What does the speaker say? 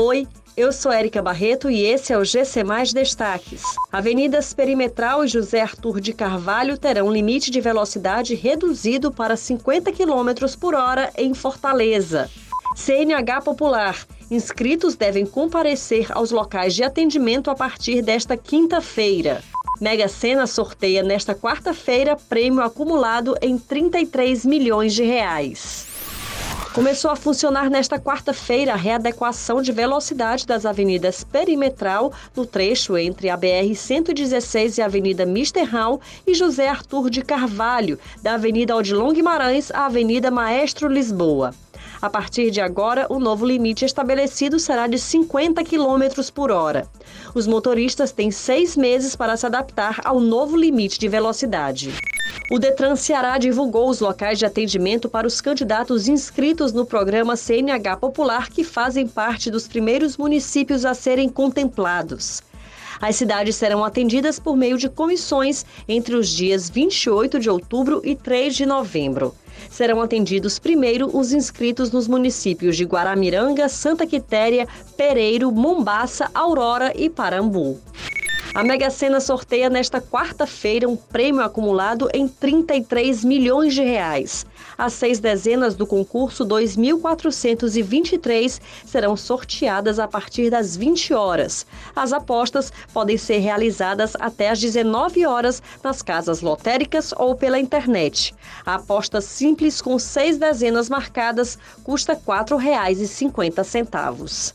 Oi, eu sou Érica Barreto e esse é o GC Mais Destaques. Avenidas Perimetral e José Arthur de Carvalho terão limite de velocidade reduzido para 50 km por hora em Fortaleza. CNH Popular. Inscritos devem comparecer aos locais de atendimento a partir desta quinta-feira. Mega Sena sorteia nesta quarta-feira prêmio acumulado em 33 milhões de reais. Começou a funcionar nesta quarta-feira a readequação de velocidade das avenidas Perimetral no trecho entre a BR-116 e a Avenida Misterral e José Arthur de Carvalho, da Avenida Odilon Guimarães à Avenida Maestro Lisboa. A partir de agora, o novo limite estabelecido será de 50 km por hora. Os motoristas têm seis meses para se adaptar ao novo limite de velocidade. O Detran Ceará divulgou os locais de atendimento para os candidatos inscritos no programa CNH Popular que fazem parte dos primeiros municípios a serem contemplados. As cidades serão atendidas por meio de comissões entre os dias 28 de outubro e 3 de novembro. Serão atendidos primeiro os inscritos nos municípios de Guaramiranga, Santa Quitéria, Pereiro, Mombaça, Aurora e Parambu. A Mega Sena sorteia nesta quarta-feira um prêmio acumulado em 33 milhões de reais. As seis dezenas do concurso 2423 serão sorteadas a partir das 20 horas. As apostas podem ser realizadas até às 19 horas nas casas lotéricas ou pela internet. A aposta simples com seis dezenas marcadas custa R$ 4,50.